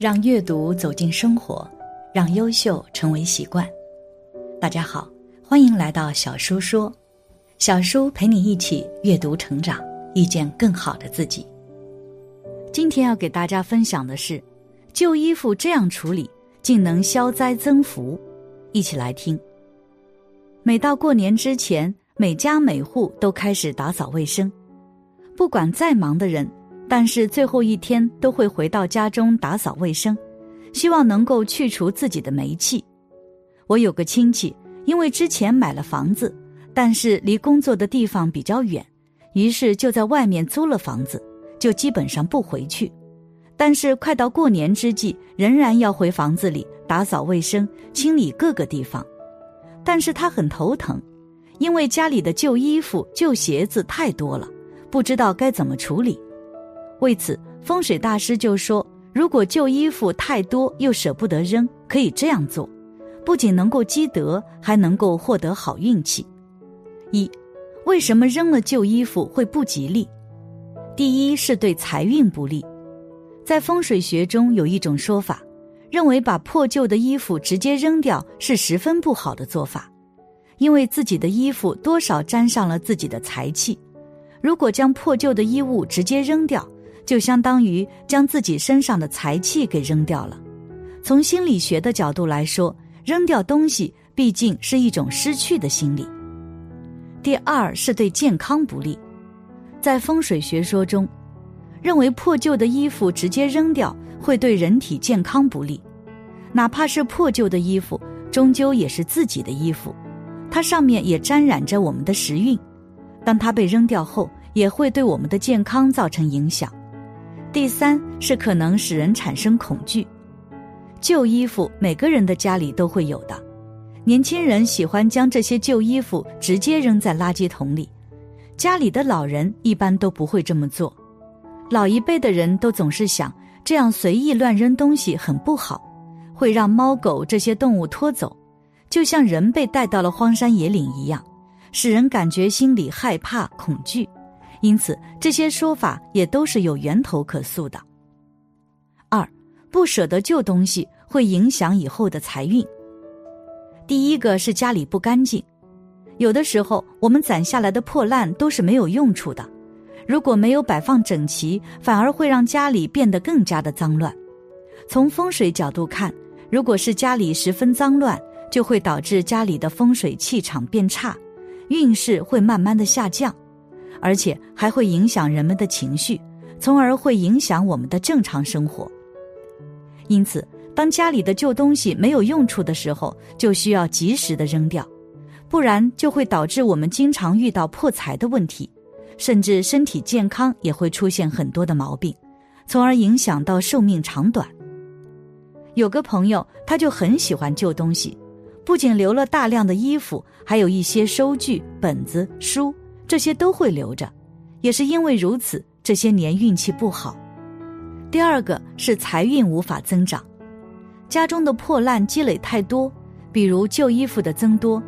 让阅读走进生活，让优秀成为习惯。大家好，欢迎来到小叔说，小叔陪你一起阅读成长，遇见更好的自己。今天要给大家分享的是，旧衣服这样处理竟能消灾增福，一起来听。每到过年之前，每家每户都开始打扫卫生，不管再忙的人。但是最后一天都会回到家中打扫卫生，希望能够去除自己的霉气。我有个亲戚，因为之前买了房子，但是离工作的地方比较远，于是就在外面租了房子，就基本上不回去。但是快到过年之际，仍然要回房子里打扫卫生、清理各个地方。但是他很头疼，因为家里的旧衣服、旧鞋子太多了，不知道该怎么处理。为此，风水大师就说：“如果旧衣服太多又舍不得扔，可以这样做，不仅能够积德，还能够获得好运气。”一，为什么扔了旧衣服会不吉利？第一是对财运不利。在风水学中有一种说法，认为把破旧的衣服直接扔掉是十分不好的做法，因为自己的衣服多少沾上了自己的财气，如果将破旧的衣物直接扔掉。就相当于将自己身上的财气给扔掉了。从心理学的角度来说，扔掉东西毕竟是一种失去的心理。第二是对健康不利，在风水学说中，认为破旧的衣服直接扔掉会对人体健康不利。哪怕是破旧的衣服，终究也是自己的衣服，它上面也沾染着我们的时运，当它被扔掉后，也会对我们的健康造成影响。第三是可能使人产生恐惧，旧衣服每个人的家里都会有的，年轻人喜欢将这些旧衣服直接扔在垃圾桶里，家里的老人一般都不会这么做，老一辈的人都总是想这样随意乱扔东西很不好，会让猫狗这些动物拖走，就像人被带到了荒山野岭一样，使人感觉心里害怕恐惧。因此，这些说法也都是有源头可溯的。二，不舍得旧东西会影响以后的财运。第一个是家里不干净，有的时候我们攒下来的破烂都是没有用处的，如果没有摆放整齐，反而会让家里变得更加的脏乱。从风水角度看，如果是家里十分脏乱，就会导致家里的风水气场变差，运势会慢慢的下降。而且还会影响人们的情绪，从而会影响我们的正常生活。因此，当家里的旧东西没有用处的时候，就需要及时的扔掉，不然就会导致我们经常遇到破财的问题，甚至身体健康也会出现很多的毛病，从而影响到寿命长短。有个朋友，他就很喜欢旧东西，不仅留了大量的衣服，还有一些收据、本子、书。这些都会留着，也是因为如此，这些年运气不好。第二个是财运无法增长，家中的破烂积累太多，比如旧衣服的增多，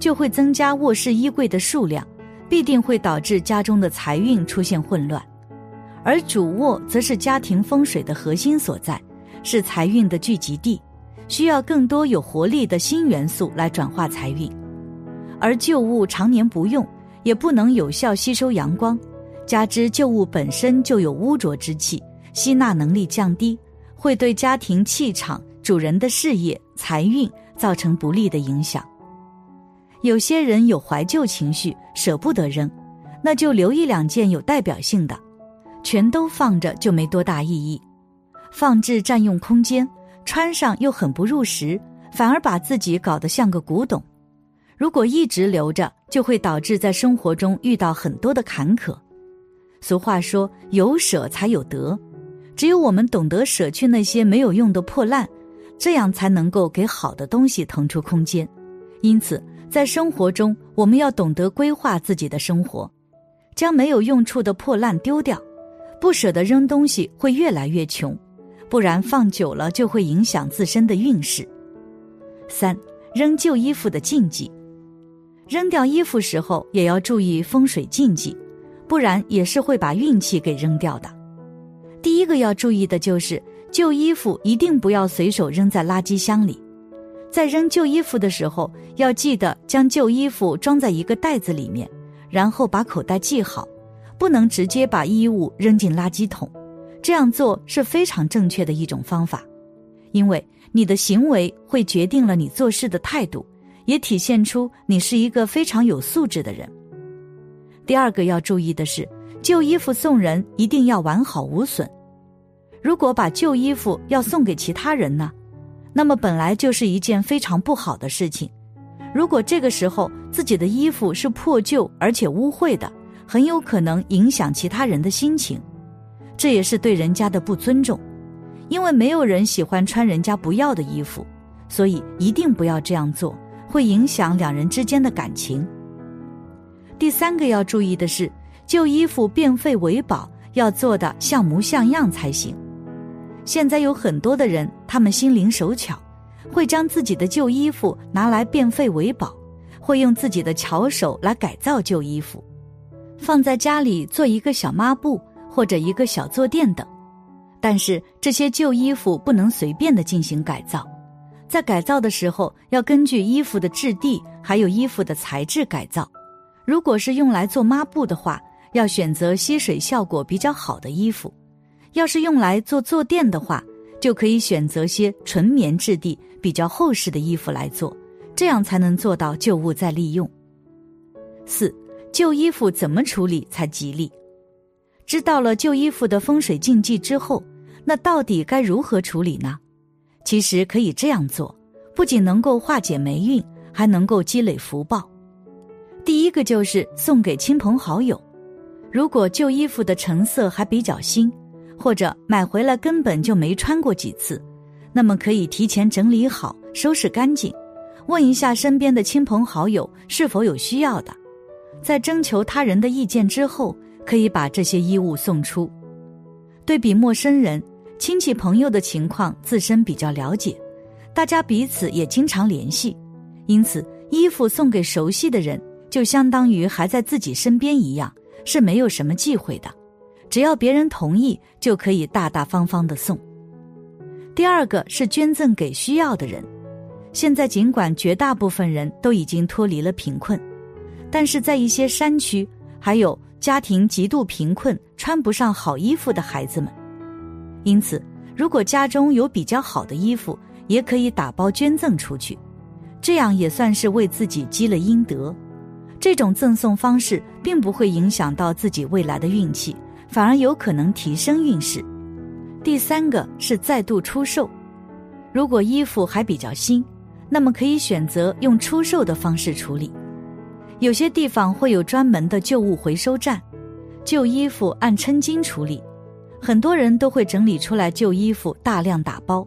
就会增加卧室衣柜的数量，必定会导致家中的财运出现混乱。而主卧则是家庭风水的核心所在，是财运的聚集地，需要更多有活力的新元素来转化财运，而旧物常年不用。也不能有效吸收阳光，加之旧物本身就有污浊之气，吸纳能力降低，会对家庭气场、主人的事业、财运造成不利的影响。有些人有怀旧情绪，舍不得扔，那就留一两件有代表性的，全都放着就没多大意义，放置占用空间，穿上又很不入时，反而把自己搞得像个古董。如果一直留着，就会导致在生活中遇到很多的坎坷。俗话说：“有舍才有得。”只有我们懂得舍去那些没有用的破烂，这样才能够给好的东西腾出空间。因此，在生活中，我们要懂得规划自己的生活，将没有用处的破烂丢掉，不舍得扔东西会越来越穷，不然放久了就会影响自身的运势。三，扔旧衣服的禁忌。扔掉衣服时候也要注意风水禁忌，不然也是会把运气给扔掉的。第一个要注意的就是旧衣服一定不要随手扔在垃圾箱里，在扔旧衣服的时候，要记得将旧衣服装在一个袋子里面，然后把口袋系好，不能直接把衣物扔进垃圾桶。这样做是非常正确的一种方法，因为你的行为会决定了你做事的态度，也体现出你是一个非常有素质的人。第二个要注意的是，旧衣服送人一定要完好无损。如果把旧衣服要送给其他人呢，那么本来就是一件非常不好的事情。如果这个时候自己的衣服是破旧而且污秽的，很有可能影响其他人的心情。这也是对人家的不尊重，因为没有人喜欢穿人家不要的衣服，所以一定不要这样做，会影响两人之间的感情。第三个要注意的是，旧衣服变废为宝，要做的像模像样才行。现在有很多的人，他们心灵手巧，会将自己的旧衣服拿来变废为宝，会用自己的巧手来改造旧衣服，放在家里做一个小抹布。或者一个小坐垫等，但是这些旧衣服不能随便的进行改造，在改造的时候要根据衣服的质地还有衣服的材质改造。如果是用来做抹布的话，要选择吸水效果比较好的衣服；要是用来做坐垫的话，就可以选择些纯棉质地比较厚实的衣服来做，这样才能做到旧物再利用。四，旧衣服怎么处理才吉利？知道了旧衣服的风水禁忌之后，那到底该如何处理呢？其实可以这样做，不仅能够化解霉运，还能够积累福报。第一个就是送给亲朋好友。如果旧衣服的成色还比较新，或者买回来根本就没穿过几次，那么可以提前整理好，收拾干净，问一下身边的亲朋好友是否有需要的，在征求他人的意见之后。可以把这些衣物送出。对比陌生人、亲戚朋友的情况，自身比较了解，大家彼此也经常联系，因此衣服送给熟悉的人，就相当于还在自己身边一样，是没有什么忌讳的。只要别人同意，就可以大大方方的送。第二个是捐赠给需要的人。现在尽管绝大部分人都已经脱离了贫困，但是在一些山区还有。家庭极度贫困，穿不上好衣服的孩子们，因此，如果家中有比较好的衣服，也可以打包捐赠出去，这样也算是为自己积了阴德。这种赠送方式并不会影响到自己未来的运气，反而有可能提升运势。第三个是再度出售，如果衣服还比较新，那么可以选择用出售的方式处理。有些地方会有专门的旧物回收站，旧衣服按称斤处理，很多人都会整理出来旧衣服大量打包。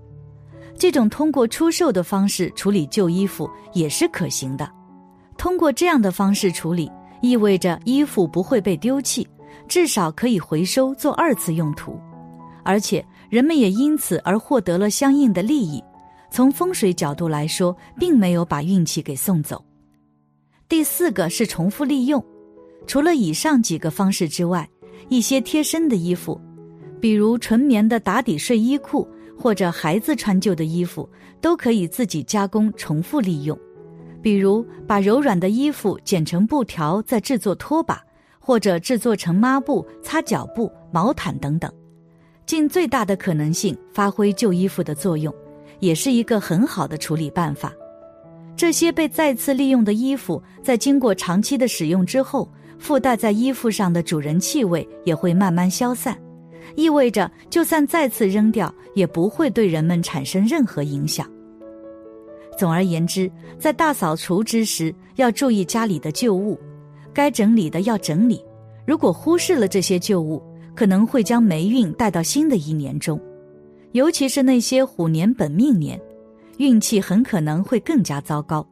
这种通过出售的方式处理旧衣服也是可行的。通过这样的方式处理，意味着衣服不会被丢弃，至少可以回收做二次用途，而且人们也因此而获得了相应的利益。从风水角度来说，并没有把运气给送走。第四个是重复利用，除了以上几个方式之外，一些贴身的衣服，比如纯棉的打底睡衣裤或者孩子穿旧的衣服，都可以自己加工重复利用。比如把柔软的衣服剪成布条，再制作拖把，或者制作成抹布、擦脚布、毛毯等等，尽最大的可能性发挥旧衣服的作用，也是一个很好的处理办法。这些被再次利用的衣服，在经过长期的使用之后，附带在衣服上的主人气味也会慢慢消散，意味着就算再次扔掉，也不会对人们产生任何影响。总而言之，在大扫除之时，要注意家里的旧物，该整理的要整理。如果忽视了这些旧物，可能会将霉运带到新的一年中，尤其是那些虎年本命年。运气很可能会更加糟糕，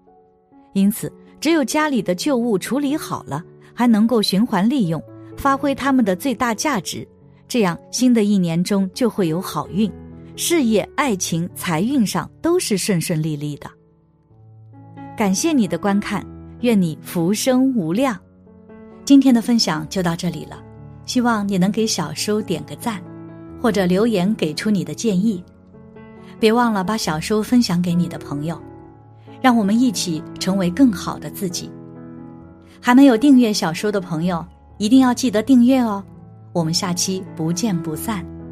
因此，只有家里的旧物处理好了，还能够循环利用，发挥它们的最大价值，这样新的一年中就会有好运，事业、爱情、财运上都是顺顺利利的。感谢你的观看，愿你福生无量。今天的分享就到这里了，希望你能给小叔点个赞，或者留言给出你的建议。别忘了把小书分享给你的朋友，让我们一起成为更好的自己。还没有订阅小书的朋友，一定要记得订阅哦。我们下期不见不散。